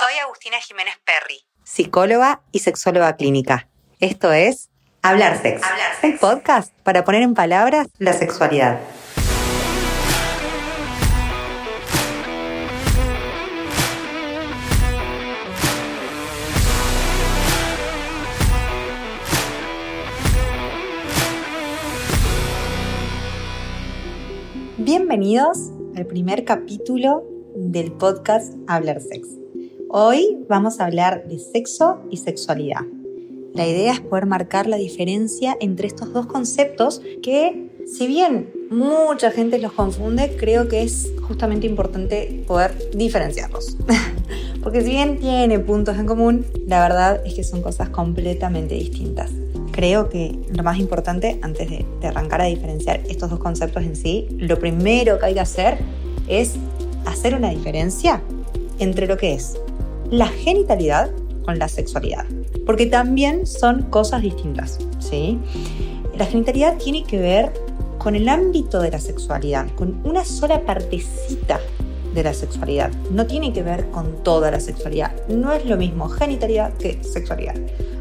Soy Agustina Jiménez Perry, psicóloga y sexóloga clínica. Esto es Hablar Sex, Hablar un podcast para poner en palabras la sexualidad. Bienvenidos al primer capítulo del podcast Hablar Sex. Hoy vamos a hablar de sexo y sexualidad. La idea es poder marcar la diferencia entre estos dos conceptos que, si bien mucha gente los confunde, creo que es justamente importante poder diferenciarlos. Porque si bien tiene puntos en común, la verdad es que son cosas completamente distintas. Creo que lo más importante, antes de, de arrancar a diferenciar estos dos conceptos en sí, lo primero que hay que hacer es hacer una diferencia entre lo que es la genitalidad con la sexualidad, porque también son cosas distintas, ¿sí? La genitalidad tiene que ver con el ámbito de la sexualidad, con una sola partecita de la sexualidad. No tiene que ver con toda la sexualidad. No es lo mismo genitalidad que sexualidad.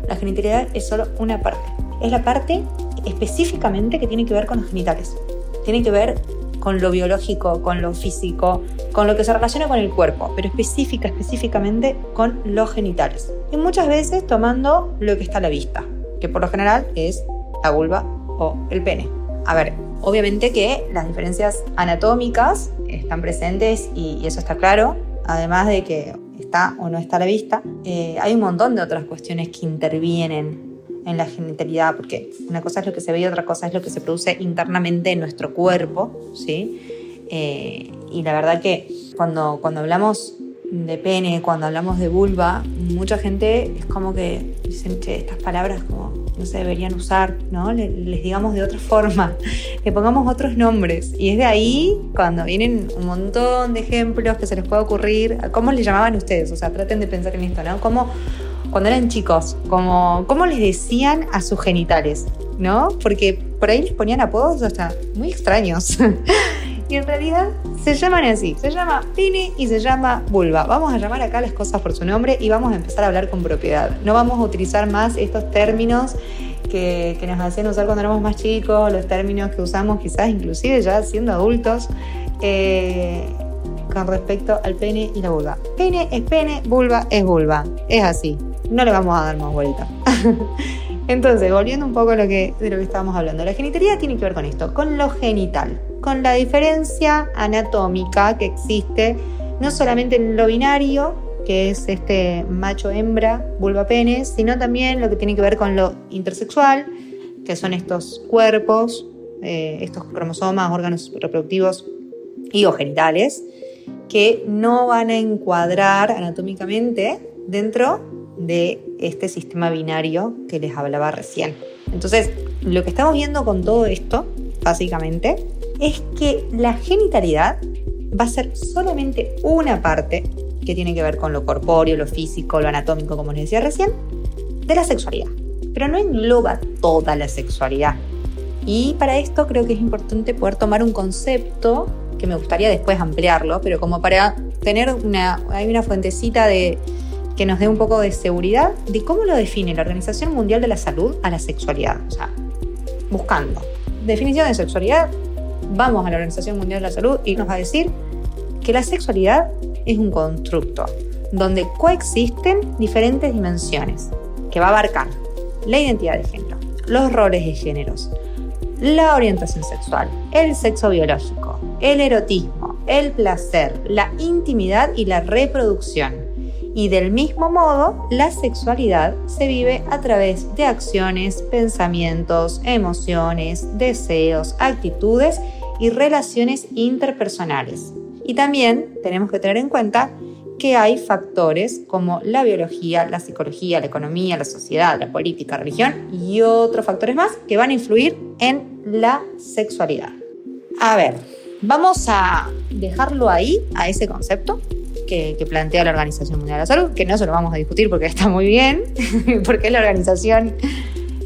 La genitalidad es solo una parte. Es la parte específicamente que tiene que ver con los genitales. Tiene que ver con lo biológico, con lo físico, con lo que se relaciona con el cuerpo, pero específica, específicamente con los genitales. Y muchas veces tomando lo que está a la vista, que por lo general es la vulva o el pene. A ver, obviamente que las diferencias anatómicas están presentes y, eso está claro, además de que está o no está a la vista, eh, hay un montón de otras cuestiones que intervienen en la genitalidad, porque una cosa es lo que se ve y otra cosa es lo que se produce internamente en nuestro cuerpo, ¿sí? Eh, y la verdad que cuando, cuando hablamos de pene, cuando hablamos de vulva, mucha gente es como que dicen que estas palabras como no se deberían usar, ¿no? Les, les digamos de otra forma, le pongamos otros nombres. Y es de ahí cuando vienen un montón de ejemplos que se les puede ocurrir. ¿Cómo les llamaban ustedes? O sea, traten de pensar en esto, ¿no? ¿Cómo, cuando eran chicos, como, ¿cómo les decían a sus genitales? ¿No? Porque por ahí les ponían apodos hasta muy extraños. y en realidad se llaman así. Se llama pene y se llama vulva. Vamos a llamar acá las cosas por su nombre y vamos a empezar a hablar con propiedad. No vamos a utilizar más estos términos que, que, nos hacían usar cuando éramos más chicos, los términos que usamos quizás inclusive ya siendo adultos. Eh, con respecto al pene y la vulva. Pene es pene, vulva es vulva. Es así no le vamos a dar más vuelta. Entonces, volviendo un poco a lo que, de lo que estábamos hablando, la genitalidad tiene que ver con esto, con lo genital, con la diferencia anatómica que existe no solamente en lo binario, que es este macho-hembra, vulva-pene, sino también lo que tiene que ver con lo intersexual, que son estos cuerpos, eh, estos cromosomas, órganos reproductivos y o genitales, que no van a encuadrar anatómicamente dentro de este sistema binario que les hablaba recién. Entonces, lo que estamos viendo con todo esto, básicamente, es que la genitalidad va a ser solamente una parte que tiene que ver con lo corpóreo, lo físico, lo anatómico, como les decía recién, de la sexualidad. Pero no engloba toda la sexualidad. Y para esto creo que es importante poder tomar un concepto que me gustaría después ampliarlo, pero como para tener una, hay una fuentecita de, que nos dé un poco de seguridad de cómo lo define la Organización Mundial de la Salud a la sexualidad. O sea, buscando definición de sexualidad, vamos a la Organización Mundial de la Salud y nos va a decir que la sexualidad es un constructo donde coexisten diferentes dimensiones que va a abarcar la identidad de género, los roles de géneros, la orientación sexual, el sexo biológico, el erotismo, el placer, la intimidad y la reproducción y del mismo modo, la sexualidad se vive a través de acciones, pensamientos, emociones, deseos, actitudes y relaciones interpersonales. Y también tenemos que tener en cuenta que hay factores como la biología, la psicología, la economía, la sociedad, la política, la religión y otros factores más que van a influir en la sexualidad. A ver, vamos a dejarlo ahí, a ese concepto, que, plantea la Organización Mundial de la Salud, que no se lo vamos a discutir porque está muy bien, porque es la organización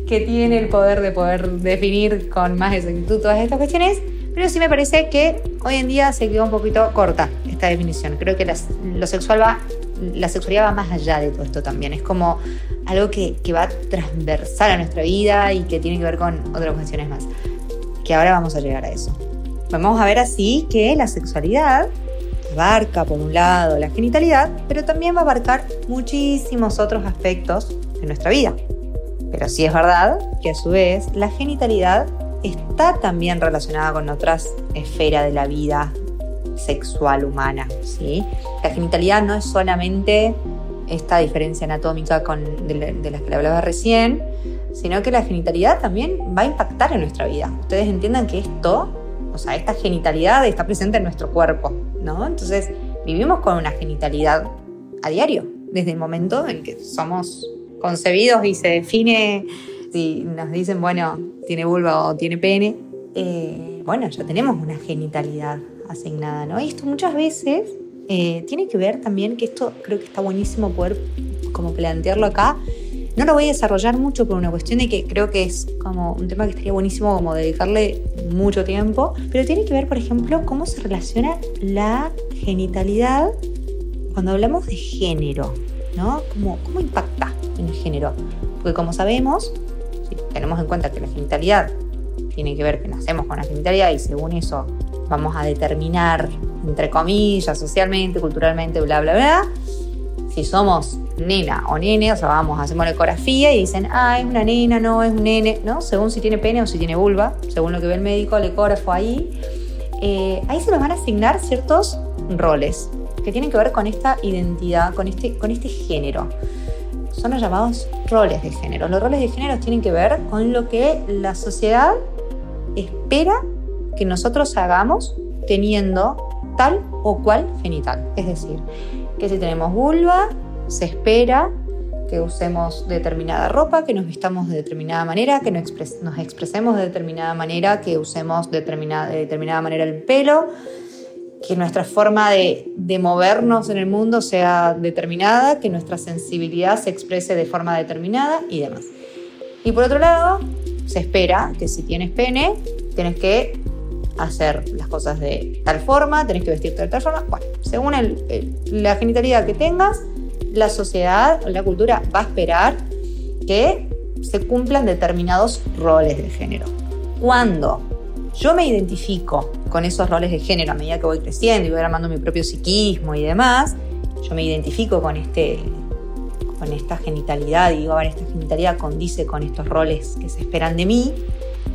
que tiene el poder de poder definir con más exactitud todas estas cuestiones, pero sí me parece que hoy en día se quedó un poquito corta esta definición. Creo que lo sexual va, la sexualidad va más allá de todo esto también. Es como algo que, que va transversal a nuestra vida y que tiene que ver con otras cuestiones más. Que ahora vamos a llegar a eso. Vamos a ver así que la sexualidad abarca, por un lado, la genitalidad, pero también va a abarcar muchísimos otros aspectos de nuestra vida. Pero sí es verdad que a su vez la genitalidad está también relacionada con otras esferas de la vida sexual humana. ¿sí? La genitalidad no es solamente esta diferencia anatómica con, de, de las que le hablaba recién, sino que la genitalidad también va a impactar en nuestra vida. Ustedes entiendan que esto, o sea, esta genitalidad está presente en nuestro cuerpo, ¿no? Entonces, vivimos con una genitalidad a diario, desde el momento en que somos concebidos y se define, si nos dicen, bueno, tiene vulva o tiene pene, eh, bueno, ya tenemos una genitalidad asignada, ¿no? Y esto muchas veces eh, tiene que ver también, que esto creo que está buenísimo poder como plantearlo acá, no lo voy a desarrollar mucho por una cuestión de que creo que es como un tema que estaría buenísimo como dedicarle mucho tiempo, pero tiene que ver, por ejemplo, cómo se relaciona la genitalidad cuando hablamos de género, ¿no? ¿Cómo, cómo impacta en el género? Porque como sabemos, si tenemos en cuenta que la genitalidad tiene que ver que nacemos con la genitalidad y según eso vamos a determinar, entre comillas, socialmente, culturalmente, bla, bla, bla, si somos nena o nene, o sea, vamos, hacemos ecografía y dicen, ah, es una nena, no, es un nene, ¿no? Según si tiene pene o si tiene vulva, según lo que ve el médico, el ecógrafo ahí. Eh, ahí se nos van a asignar ciertos roles que tienen que ver con esta identidad, con este, con este género. Son los llamados roles de género. Los roles de género tienen que ver con lo que la sociedad espera que nosotros hagamos teniendo tal o cual genital. Es decir, que si tenemos vulva, se espera que usemos determinada ropa, que nos vistamos de determinada manera, que nos, expresemos de determinada manera, que usemos de determinada manera el pelo, que nuestra forma de, de, movernos en el mundo sea determinada, que nuestra sensibilidad se exprese de forma determinada y demás. Y por otro lado, se espera que si tienes pene, tienes que hacer las cosas de tal forma, tenés que vestirte de tal forma. Bueno, según la genitalidad que tengas, la sociedad la cultura va a esperar que se cumplan determinados roles de género. Cuando yo me identifico con esos roles de género a medida que voy creciendo y voy armando mi propio psiquismo y demás, yo me identifico con este con esta genitalidad y digo, a ver, esta genitalidad condice con estos roles que se esperan de mí,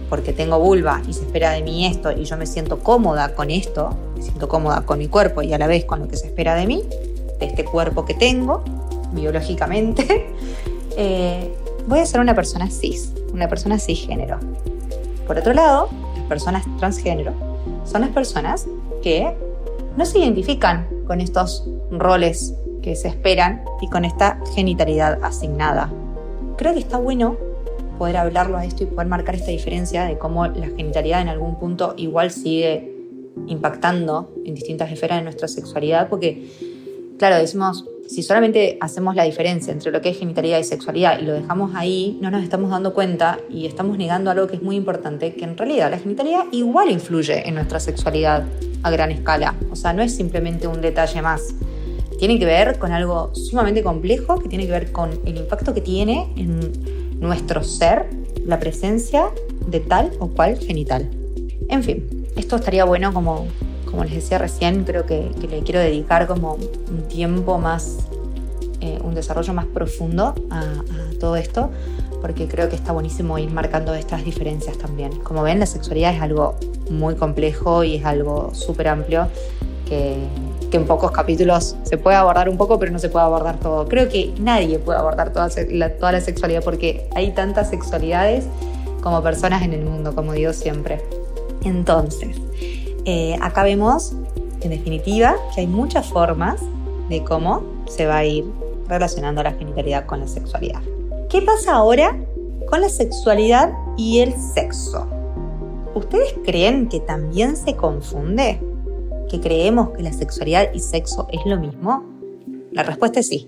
porque tengo vulva y se espera de mí esto y yo me siento cómoda con esto, me siento cómoda con mi cuerpo y a la vez con lo que se espera de mí, de este cuerpo que tengo biológicamente, eh, voy a ser una persona cis, una persona cisgénero. Por otro lado, las personas transgénero son las personas que no se identifican con estos roles que se esperan y con esta genitalidad asignada. Creo que está bueno poder hablarlo a esto y poder marcar esta diferencia de cómo la genitalidad en algún punto igual sigue impactando en distintas esferas de nuestra sexualidad, porque, claro, decimos, si solamente hacemos la diferencia entre lo que es genitalidad y sexualidad y lo dejamos ahí, no nos estamos dando cuenta y estamos negando algo que es muy importante, que en realidad la genitalidad igual influye en nuestra sexualidad a gran escala. O sea, no es simplemente un detalle más. Tiene que ver con algo sumamente complejo, que tiene que ver con el impacto que tiene en nuestro ser la presencia de tal o cual genital. En fin, esto estaría bueno como, como les decía recién, creo que, le quiero dedicar como un tiempo más, eh, un desarrollo más profundo a, todo esto, porque creo que está buenísimo ir marcando estas diferencias también. Como ven, la sexualidad es algo muy complejo y es algo súper amplio que, que en pocos capítulos se puede abordar un poco, pero no se puede abordar todo. Creo que nadie puede abordar toda la, toda la sexualidad porque hay tantas sexualidades como personas en el mundo, como digo siempre. Entonces, eh, acá vemos, en definitiva, que hay muchas formas de cómo se va a ir relacionando la genitalidad con la sexualidad. ¿Qué pasa ahora con la sexualidad y el sexo? ¿Ustedes creen que también se confunde? Que creemos que la sexualidad y sexo es lo mismo? La respuesta es sí.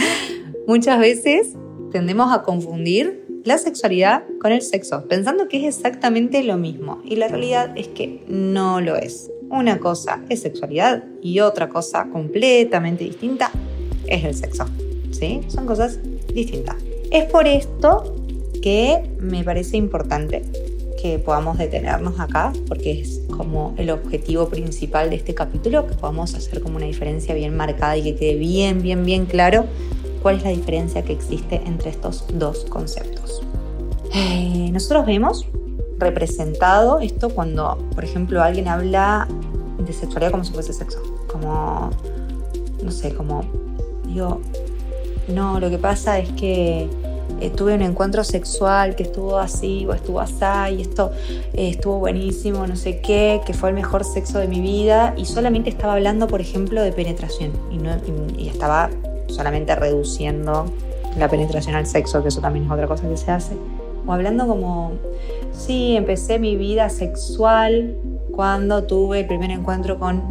Muchas veces tendemos a confundir la sexualidad con el sexo, pensando que es exactamente lo mismo. Y la realidad es que no lo es. Una cosa es sexualidad y otra cosa completamente distinta es el sexo. ¿Sí? Son cosas distintas. Es por esto que me parece importante que podamos detenernos acá, porque es como el objetivo principal de este capítulo, que podamos hacer como una diferencia bien marcada y que quede bien, bien, bien claro cuál es la diferencia que existe entre estos dos conceptos. Eh, nosotros vemos representado esto cuando, por ejemplo, alguien habla de sexualidad como si fuese sexo, como, no sé, como, digo, no, lo que pasa es que eh, tuve un encuentro sexual que estuvo así o estuvo así y esto eh, estuvo buenísimo, no sé qué, que fue el mejor sexo de mi vida y solamente estaba hablando, por ejemplo, de penetración y, no, y, estaba solamente reduciendo la penetración al sexo, que eso también es otra cosa que se hace. O hablando como, sí, empecé mi vida sexual cuando tuve el primer encuentro con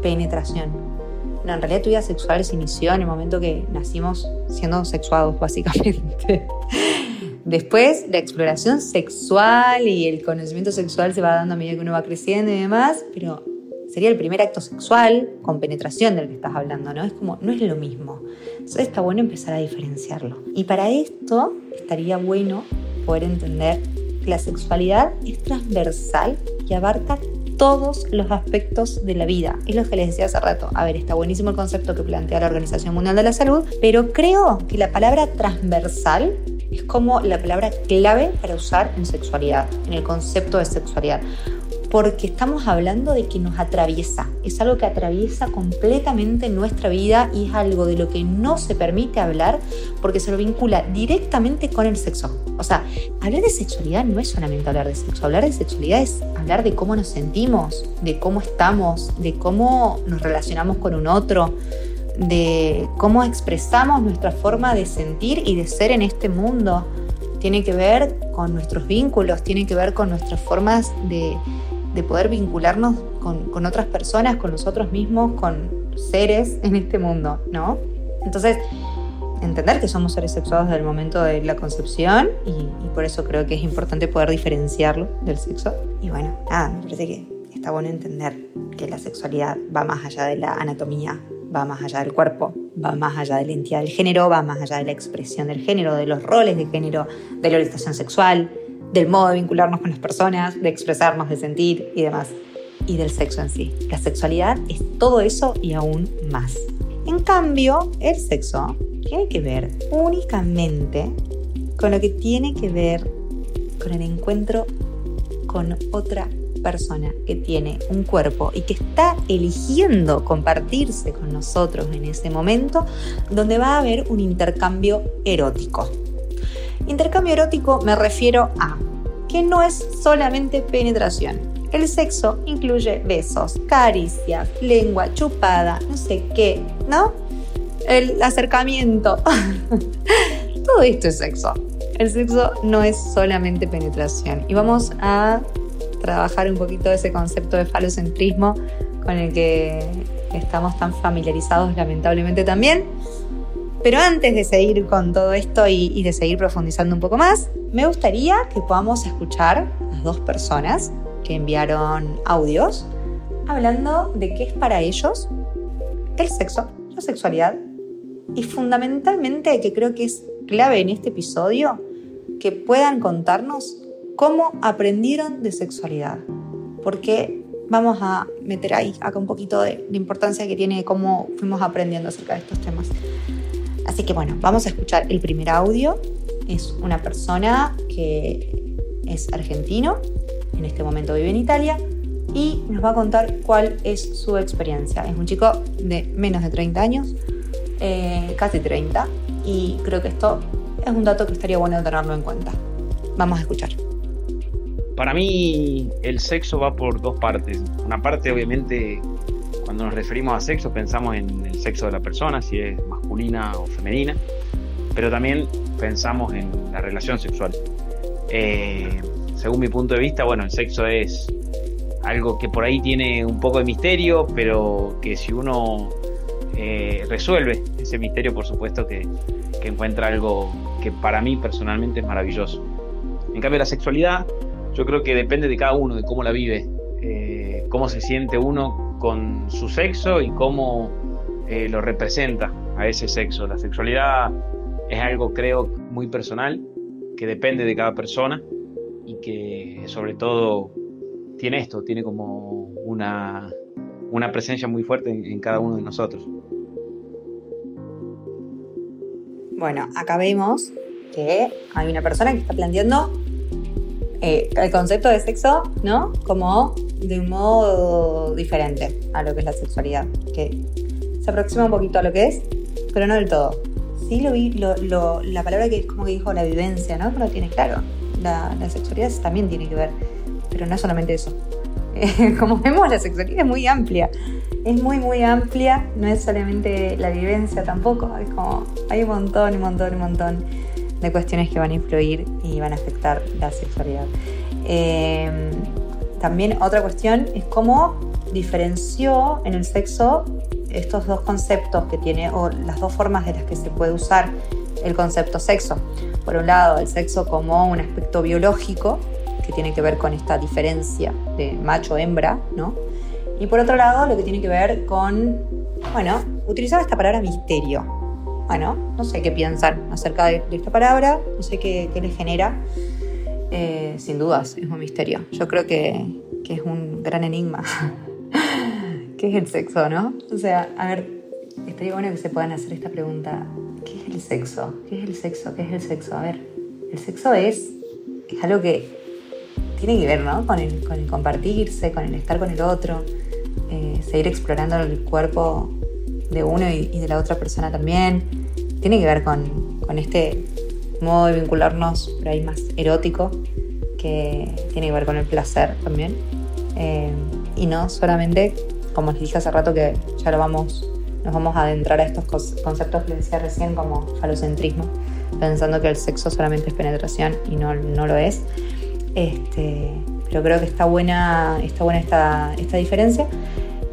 penetración. No, en realidad tu vida sexual se inició en el momento que nacimos siendo sexuados, básicamente. Después, la exploración sexual y el conocimiento sexual se va dando a medida que uno va creciendo y demás, pero sería el primer acto sexual con penetración del que estás hablando, ¿no? Es como, no es lo mismo. Entonces está bueno empezar a diferenciarlo. Y para esto estaría bueno poder entender que la sexualidad es transversal y abarca todos los aspectos de la vida. Es lo que les decía hace rato. A ver, está buenísimo el concepto que plantea la Organización Mundial de la Salud, pero creo que la palabra transversal es como la palabra clave para usar en sexualidad, en el concepto de sexualidad porque estamos hablando de que nos atraviesa, es algo que atraviesa completamente nuestra vida y es algo de lo que no se permite hablar porque se lo vincula directamente con el sexo. O sea, hablar de sexualidad no es solamente hablar de sexo, hablar de sexualidad es hablar de cómo nos sentimos, de cómo estamos, de cómo nos relacionamos con un otro, de cómo expresamos nuestra forma de sentir y de ser en este mundo. Tiene que ver con nuestros vínculos, tiene que ver con nuestras formas de, de poder vincularnos con, otras personas, con nosotros mismos, con seres en este mundo, ¿no? Entonces, entender que somos seres sexuados desde el momento de la concepción y, por eso creo que es importante poder diferenciarlo del sexo. Y bueno, nada, me parece que está bueno entender que la sexualidad va más allá de la anatomía, va más allá del cuerpo, va más allá de la identidad del género, va más allá de la expresión del género, de los roles de género, de la orientación sexual, del modo de vincularnos con las personas, de expresarnos, de sentir y demás, y del sexo en sí. La sexualidad es todo eso y aún más. En cambio, el sexo tiene que ver únicamente con lo que tiene que ver con el encuentro con otra persona que tiene un cuerpo y que está eligiendo compartirse con nosotros en ese momento, donde va a haber un intercambio erótico. Intercambio erótico me refiero a que no es solamente penetración. El sexo incluye besos, caricias, lengua, chupada, no sé qué, ¿no? El acercamiento. Todo esto es sexo. El sexo no es solamente penetración. Y vamos a trabajar un poquito ese concepto de falocentrismo con el que estamos tan familiarizados lamentablemente también pero antes de seguir con todo esto y, de seguir profundizando un poco más, me gustaría que podamos escuchar a dos personas que enviaron audios hablando de qué es para ellos el sexo, la sexualidad y fundamentalmente que creo que es clave en este episodio que puedan contarnos cómo aprendieron de sexualidad. Porque vamos a meter ahí acá un poquito de la importancia que tiene cómo fuimos aprendiendo acerca de estos temas. Así que bueno, vamos a escuchar el primer audio. Es una persona que es argentino, en este momento vive en Italia y nos va a contar cuál es su experiencia. Es un chico de menos de 30 años, eh, casi 30, y creo que esto es un dato que estaría bueno tenerlo en cuenta. Vamos a escuchar. Para mí el sexo va por dos partes. Una parte obviamente cuando nos referimos a sexo pensamos en el sexo de la persona, si es masculina o femenina, pero también pensamos en la relación sexual. Eh, según mi punto de vista, bueno, el sexo es algo que por ahí tiene un poco de misterio, pero que si uno eh, resuelve ese misterio, por supuesto que, encuentra algo que para mí personalmente es maravilloso. En cambio, la sexualidad, yo creo que depende de cada uno, de cómo la vive. Eh, cómo se siente uno con su sexo y cómo lo representa a ese sexo. La sexualidad es algo, creo, muy personal, que depende de cada persona y que sobre todo tiene esto, tiene como una, una presencia muy fuerte en, cada uno de nosotros. Bueno, acá vemos que hay una persona que está planteando eh, el concepto de sexo, ¿no? Como de un modo diferente a lo que es la sexualidad, que se aproxima un poquito a lo que es, pero no del todo. Sí lo vi, la palabra que como que dijo la vivencia, ¿no? Pero tiene claro, la, la sexualidad también tiene que ver, pero no solamente eso. como vemos, la sexualidad es muy amplia. Es muy, muy amplia, no es solamente la vivencia tampoco, es como hay un montón, un montón, un montón de cuestiones que van a influir y van a afectar la sexualidad. Em, también otra cuestión es cómo diferenció en el sexo estos dos conceptos que tiene, o las dos formas de las que se puede usar el concepto sexo. Por un lado, el sexo como un aspecto biológico, que tiene que ver con esta diferencia de macho-hembra, ¿no? Y por otro lado, lo que tiene que ver con, bueno, utilizar esta palabra misterio. Bueno, no sé qué piensan acerca de, esta palabra, no sé qué, qué les genera. Eh, sin dudas, es un misterio. Yo creo que, que es un gran enigma. ¿Qué es el sexo, no? O sea, a ver, estaría bueno que se puedan hacer esta pregunta. ¿Qué es el sexo? ¿Qué es el sexo? ¿Qué es el sexo? A ver, el sexo es, es algo que tiene que ver ¿no? con, el, compartirse, con el estar con el otro, eh, seguir explorando el cuerpo de uno y, de la otra persona también. Tiene que ver con, este modo de vincularnos por ahí más erótico, que tiene que ver con el placer también. Eh, y no solamente, como les dije hace rato, que ya lo vamos, nos vamos a adentrar a estos conceptos que les decía recién como falocentrismo, pensando que el sexo solamente es penetración y no, no lo es. Este, pero creo que está buena, está buena esta, esta diferencia,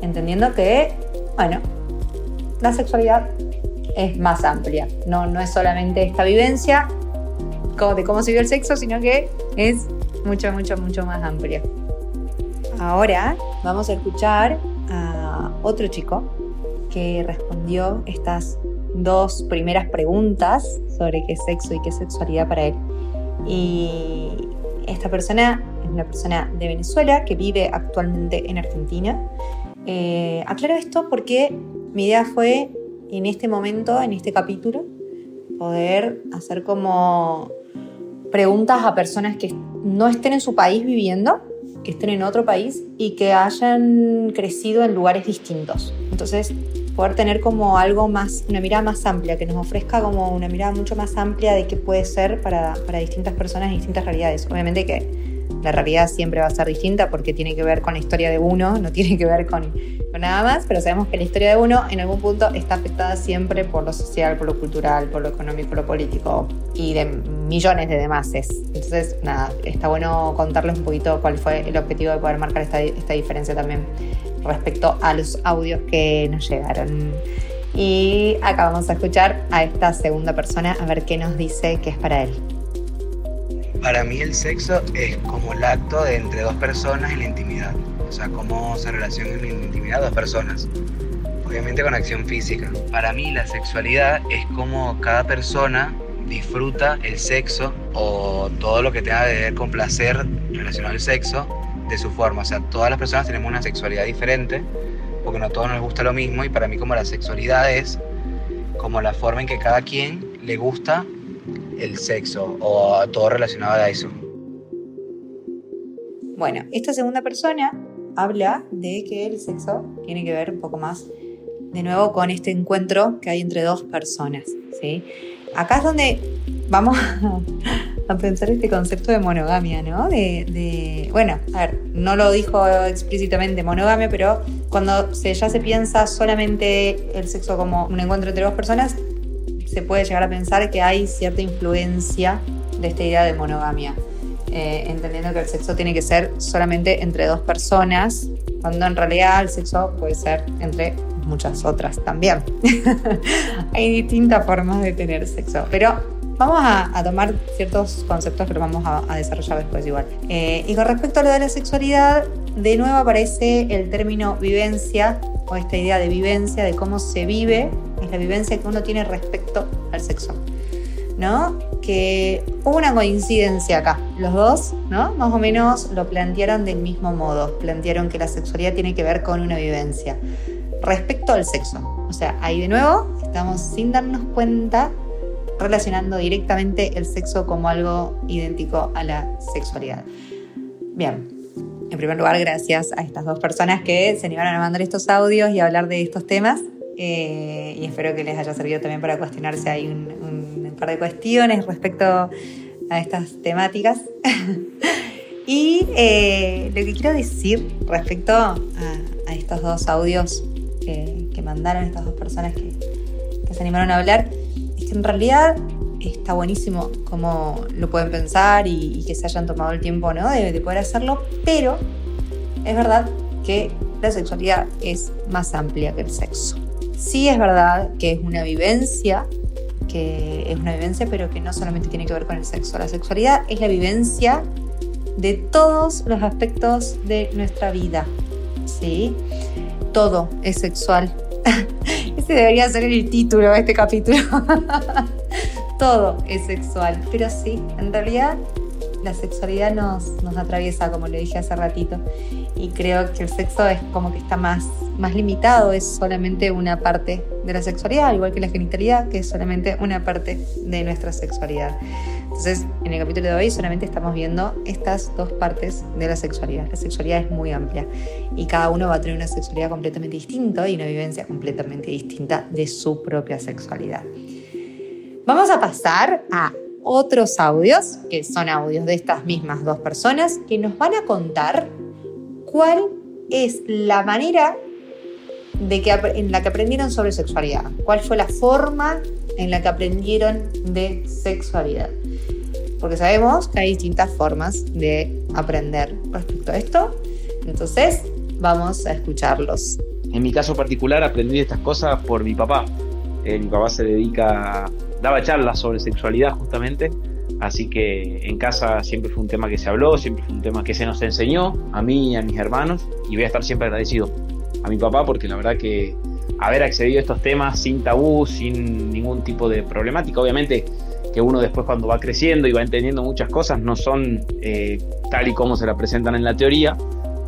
entendiendo que, bueno, la sexualidad es más amplia. No, no es solamente esta vivencia de cómo se vive el sexo, sino que es mucho, mucho, mucho más amplia. Ahora vamos a escuchar otro chico que respondió estas dos primeras preguntas sobre qué sexo y qué sexualidad para él. Y esta persona es una persona de Venezuela que vive actualmente en Argentina. Eh, aclaro esto porque mi idea fue en este momento, en este capítulo, poder hacer como preguntas a personas que no estén en su país viviendo, que estén en otro país y que hayan crecido en lugares distintos. Entonces, poder tener como algo más, una mirada más amplia, que nos ofrezca como una mirada mucho más amplia de qué puede ser para, para distintas personas y distintas realidades. Obviamente que la realidad siempre va a ser distinta porque tiene que ver con la historia de uno, no tiene que ver con, con, nada más, pero sabemos que la historia de uno en algún punto está afectada siempre por lo social, por lo cultural, por lo económico, por lo político y de millones de demás. Entonces, nada, está bueno contarles un poquito cuál fue el objetivo de poder marcar esta, esta diferencia también respecto a los audios que nos llegaron. Y acá vamos a escuchar a esta segunda persona a ver qué nos dice que es para él. Para mí el sexo es como el acto de entre dos personas en la intimidad. O sea, cómo se relacionan en la intimidad dos personas. Obviamente con acción física. Para mí la sexualidad es como cada persona disfruta el sexo o todo lo que tenga que ver con placer relacionado al sexo de su forma. O sea, todas las personas tenemos una sexualidad diferente, porque no a todos nos gusta lo mismo, y para mí como la sexualidad es como la forma en que cada quien le gusta el sexo o todo relacionado a eso. Bueno, esta segunda persona habla de que el sexo tiene que ver un poco más, de nuevo, con este encuentro que hay entre dos personas. ¿sí? Acá es donde vamos a pensar este concepto de monogamia, ¿no? De, bueno, a ver, no lo dijo explícitamente monogamia, pero cuando ya se piensa solamente el sexo como un encuentro entre dos personas, se puede llegar a pensar que hay cierta influencia de esta idea de monogamia, eh, entendiendo que el sexo tiene que ser solamente entre dos personas, cuando en realidad el sexo puede ser entre muchas otras también. hay distintas formas de tener sexo, pero vamos a, tomar ciertos conceptos que los vamos a, desarrollar después igual. Eh, y con respecto a lo de la sexualidad, de nuevo aparece el término vivencia o esta idea de vivencia, de cómo se vive, es la vivencia que uno tiene respecto al sexo. ¿No? Que hubo una coincidencia acá. Los dos, ¿no? Más o menos lo plantearon del mismo modo. Plantearon que la sexualidad tiene que ver con una vivencia respecto al sexo. O sea, ahí de nuevo estamos sin darnos cuenta relacionando directamente el sexo como algo idéntico a la sexualidad. Bien, en primer lugar, gracias a estas dos personas que se animaron a mandar estos audios y a hablar de estos temas. Eh, y espero que les haya servido también para cuestionarse ahí un, par de cuestiones respecto a estas temáticas. y eh, lo que quiero decir respecto a, estos dos audios que, mandaron estas dos personas que, que se animaron a hablar en realidad está buenísimo cómo lo pueden pensar y, que se hayan tomado el tiempo ¿no? de, poder hacerlo, pero es verdad que la sexualidad es más amplia que el sexo. Sí es verdad que es una vivencia, que es una vivencia, pero que no solamente tiene que ver con el sexo. La sexualidad es la vivencia de todos los aspectos de nuestra vida. ¿sí? Todo es sexual. Ese debería ser el título de este capítulo. Todo es sexual, pero sí, en realidad la sexualidad nos, nos atraviesa, como le dije hace ratito, y creo que el sexo es como que está más, más limitado, es solamente una parte de la sexualidad, al igual que la genitalidad, que es solamente una parte de nuestra sexualidad. Entonces, en el capítulo de hoy solamente estamos viendo estas dos partes de la sexualidad. La sexualidad es muy amplia y cada uno va a tener una sexualidad completamente distinta y una vivencia completamente distinta de su propia sexualidad. Vamos a pasar a otros audios, que son audios de estas mismas dos personas, que nos van a contar cuál es la manera de que, en la que aprendieron sobre sexualidad, cuál fue la forma en la que aprendieron de sexualidad. Porque sabemos que hay distintas formas de aprender respecto a esto. Entonces, vamos a escucharlos. En mi caso particular aprendí estas cosas por mi papá. Eh, mi papá se dedica daba charlas sobre sexualidad justamente, así que en casa siempre fue un tema que se habló, siempre fue un tema que se nos enseñó a mí y a mis hermanos y voy a estar siempre agradecido a mi papá porque la verdad que haber accedido a estos temas sin tabú, sin ningún tipo de problemática, obviamente que uno después cuando va creciendo y va entendiendo muchas cosas no son eh, tal y como se la presentan en la teoría,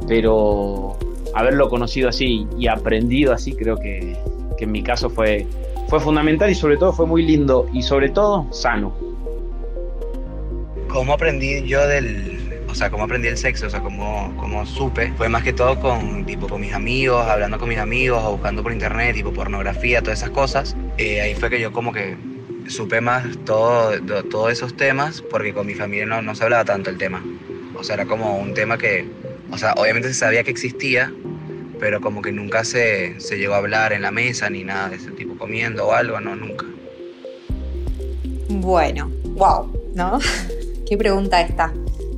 pero haberlo conocido así y aprendido así creo que, que en mi caso fue fue fundamental y sobre todo fue muy lindo y sobre todo sano. ¿Cómo aprendí yo del, o sea, cómo aprendí el sexo, o sea, cómo, cómo supe, fue más que todo con, tipo, con mis amigos, hablando con mis amigos, buscando por internet, tipo pornografía, todas esas cosas. Eh, ahí fue que yo como que supe más todo, todos esos temas, porque con mi familia no, no se hablaba tanto el tema. O sea, era como un tema que, o sea, obviamente se sabía que existía, pero como que nunca se, se llegó a hablar en la mesa ni nada de ese tipo, comiendo o algo, no, nunca. Bueno, wow, ¿no? Qué pregunta esta.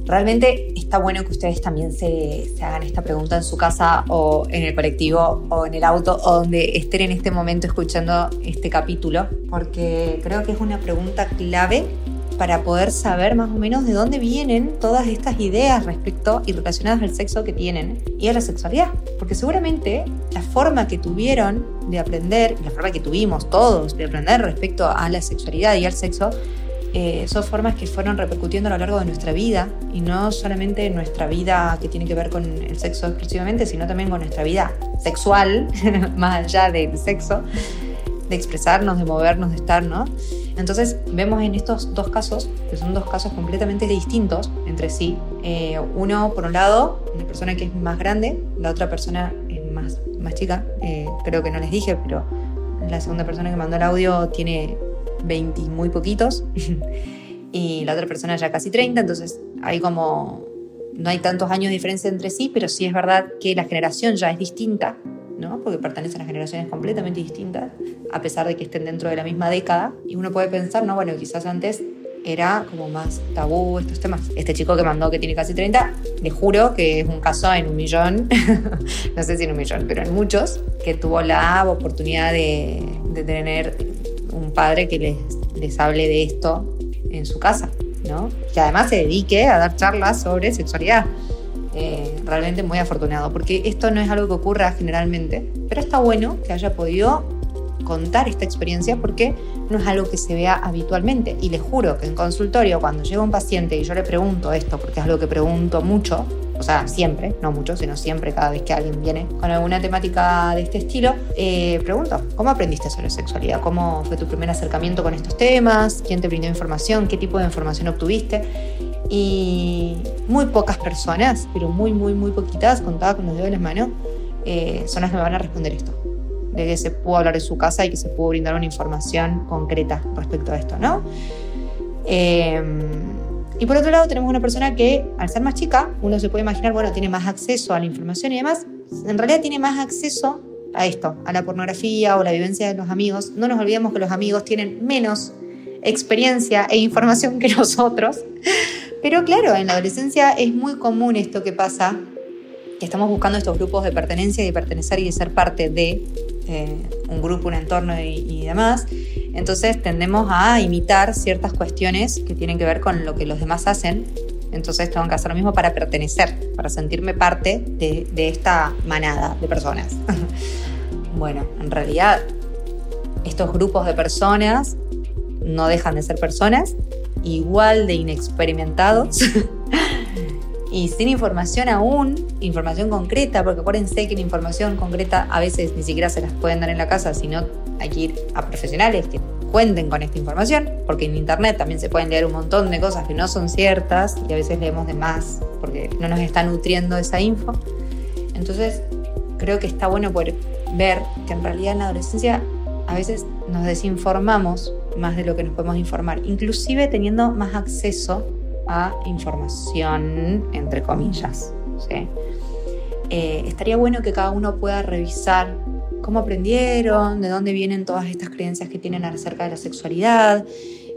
Realmente está bueno que ustedes también se, se, hagan esta pregunta en su casa o en el colectivo o en el auto o donde estén en este momento escuchando este capítulo, porque creo que es una pregunta clave para poder saber más o menos de dónde vienen todas estas ideas respecto y relacionadas al sexo que tienen y a la sexualidad. Porque seguramente la forma que tuvieron de aprender, la forma que tuvimos todos de aprender respecto a la sexualidad y al sexo, eh, son formas que fueron repercutiendo a lo largo de nuestra vida y no solamente nuestra vida que tiene que ver con el sexo exclusivamente, sino también con nuestra vida sexual, más allá del sexo, de expresarnos, de movernos, de estar, ¿no? Entonces vemos en estos dos casos, que son dos casos completamente distintos entre sí. Eh, uno, por un lado, una persona que es más grande, la otra persona es más, más chica, eh, creo que no les dije, pero la segunda persona que mandó el audio tiene 20 muy poquitos y la otra persona ya casi 30, entonces hay como, no hay tantos años de diferencia entre sí, pero sí es verdad que la generación ya es distinta porque pertenecen a generaciones completamente distintas, a pesar de que estén dentro de la misma década. Y uno puede pensar, no, bueno, quizás antes era como más tabú estos temas. Este chico que mandó que tiene casi 30, le juro que es un caso en un millón, no sé si en un millón, pero en muchos, que tuvo la oportunidad de, tener un padre que les, les hable de esto en su casa, ¿no? Que además se dedique a dar charlas sobre sexualidad. Eh, realmente muy afortunado, porque esto no es algo que ocurra generalmente, pero está bueno que haya podido contar esta experiencia porque no es algo que se vea habitualmente. Y les juro que en consultorio, cuando llega un paciente y yo le pregunto esto, porque es algo que pregunto mucho, o sea, siempre, no mucho, sino siempre, cada vez que alguien viene con alguna temática de este estilo, eh, pregunto, ¿cómo aprendiste sobre sexualidad? ¿Cómo fue tu primer acercamiento con estos temas? ¿Quién te brindó información? ¿Qué tipo de información obtuviste? Y muy pocas personas, pero muy, muy, muy poquitas, contadas con los dedos de las manos, eh, son las que me van a responder esto de que se pudo hablar de su casa y que se pudo brindar una información concreta respecto a esto, ¿no? Em, y por otro lado tenemos una persona que, al ser más chica, uno se puede imaginar, bueno, tiene más acceso a la información y demás, en realidad tiene más acceso a esto, a la pornografía o la vivencia de los amigos. No nos olvidemos que los amigos tienen menos experiencia e información que nosotros. Pero claro, en la adolescencia es muy común esto que pasa, que estamos buscando estos grupos de pertenencia y de pertenecer y de ser parte de eh, un grupo, un entorno y, demás. Entonces tendemos a imitar ciertas cuestiones que tienen que ver con lo que los demás hacen. Entonces tengo que hacer lo mismo para pertenecer, para sentirme parte de, de esta manada de personas. bueno, en realidad estos grupos de personas no dejan de ser personas, igual de inexperimentados y sin información aún, información concreta, porque acuérdense que la información concreta a veces ni siquiera se las pueden dar en la casa, sino hay que ir a profesionales que cuenten con esta información, porque en internet también se pueden leer un montón de cosas que no son ciertas y a veces leemos de más porque no nos está nutriendo esa info. Entonces, creo que está bueno poder ver que en realidad en la adolescencia a veces nos desinformamos más de lo que nos podemos informar, inclusive teniendo más acceso a información, entre comillas. Eh, estaría bueno que cada uno pueda revisar cómo aprendieron, de dónde vienen todas estas creencias que tienen acerca de la sexualidad,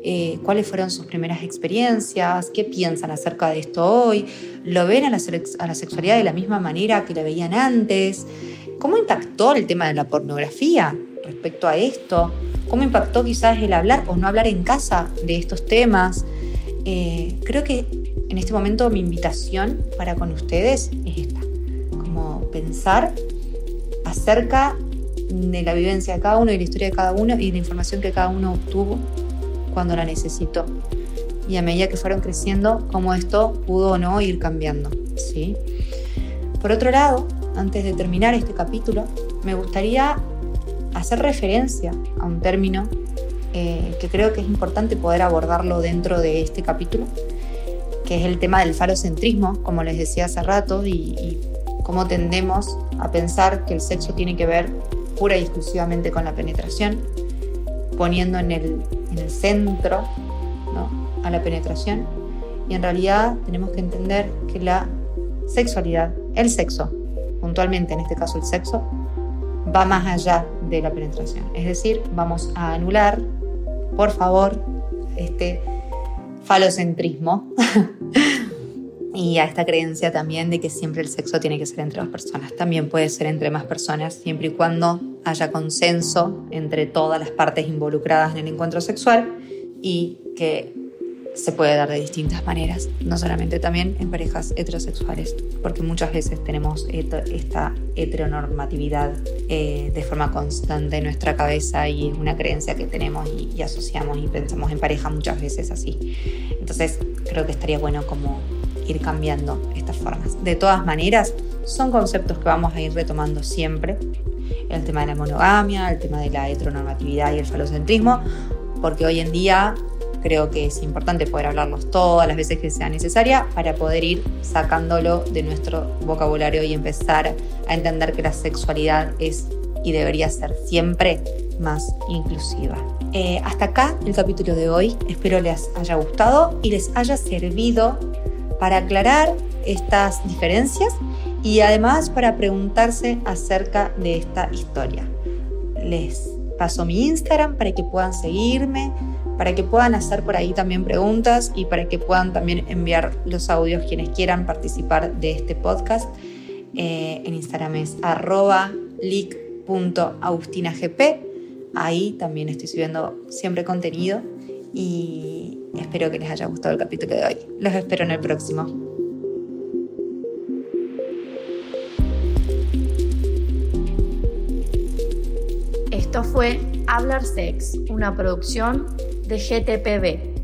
eh, cuáles fueron sus primeras experiencias, qué piensan acerca de esto hoy, lo ven a la, a la sexualidad de la misma manera que la veían antes, cómo impactó el tema de la pornografía respecto a esto, cómo impactó quizás el hablar o no hablar en casa de estos temas. Eh, creo que en este momento mi invitación para con ustedes es esta, como pensar acerca de la vivencia de cada uno y la historia de cada uno y la información que cada uno obtuvo cuando la necesitó. Y a medida que fueron creciendo, cómo esto pudo o no ir cambiando. ¿sí? Por otro lado, antes de terminar este capítulo, me gustaría hacer referencia a un término eh, que creo que es importante poder abordarlo dentro de este capítulo, que es el tema del falocentrismo, como les decía hace rato, y, cómo tendemos a pensar que el sexo tiene que ver pura y exclusivamente con la penetración, poniendo en el, en el centro a la penetración. Y en realidad tenemos que entender que la sexualidad, el sexo, puntualmente en este caso el sexo, va más allá de la penetración. Es decir, vamos a anular por favor, este falocentrismo y a esta creencia también de que siempre el sexo tiene que ser entre dos personas. También puede ser entre más personas, siempre y cuando haya consenso entre todas las partes involucradas en el encuentro sexual y que se puede dar de distintas maneras, no solamente también en parejas heterosexuales, porque muchas veces tenemos esta heteronormatividad eh, de forma constante en nuestra cabeza y es una creencia que tenemos y, asociamos y pensamos en pareja muchas veces así. Entonces creo que estaría bueno como ir cambiando estas formas. De todas maneras, son conceptos que vamos a ir retomando siempre. El tema de la monogamia, el tema de la heteronormatividad y el falocentrismo, porque hoy en día creo que es importante poder hablarlos todas las veces que sea necesaria para poder ir sacándolo de nuestro vocabulario y empezar a entender que la sexualidad es y debería ser siempre más inclusiva. Eh, hasta acá el capítulo de hoy. Espero les haya gustado y les haya servido para aclarar estas diferencias y además para preguntarse acerca de esta historia. Les paso mi Instagram para que puedan seguirme, para que puedan hacer por ahí también preguntas y para que puedan también enviar los audios quienes quieran participar de este podcast. Eh, en Instagram es arroba leak.agustinagp. Ahí también estoy subiendo siempre contenido y espero que les haya gustado el capítulo de hoy. Los espero en el próximo. Esto fue Hablar Sex, una producción de GTPB.